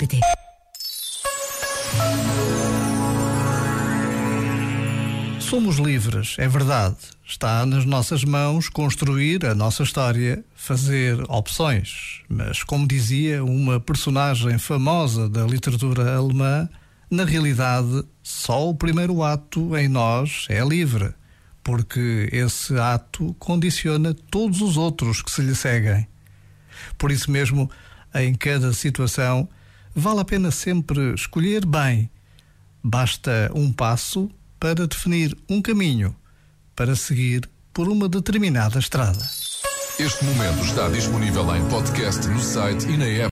pt Somos livres, é verdade. Está nas nossas mãos construir a nossa história, fazer opções. Mas, como dizia uma personagem famosa da literatura alemã, na realidade, só o primeiro ato em nós é livre, porque esse ato condiciona todos os outros que se lhe seguem. Por isso mesmo, em cada situação, vale a pena sempre escolher bem. Basta um passo para definir um caminho para seguir por uma determinada estrada. Este momento está disponível em podcast no site e na app.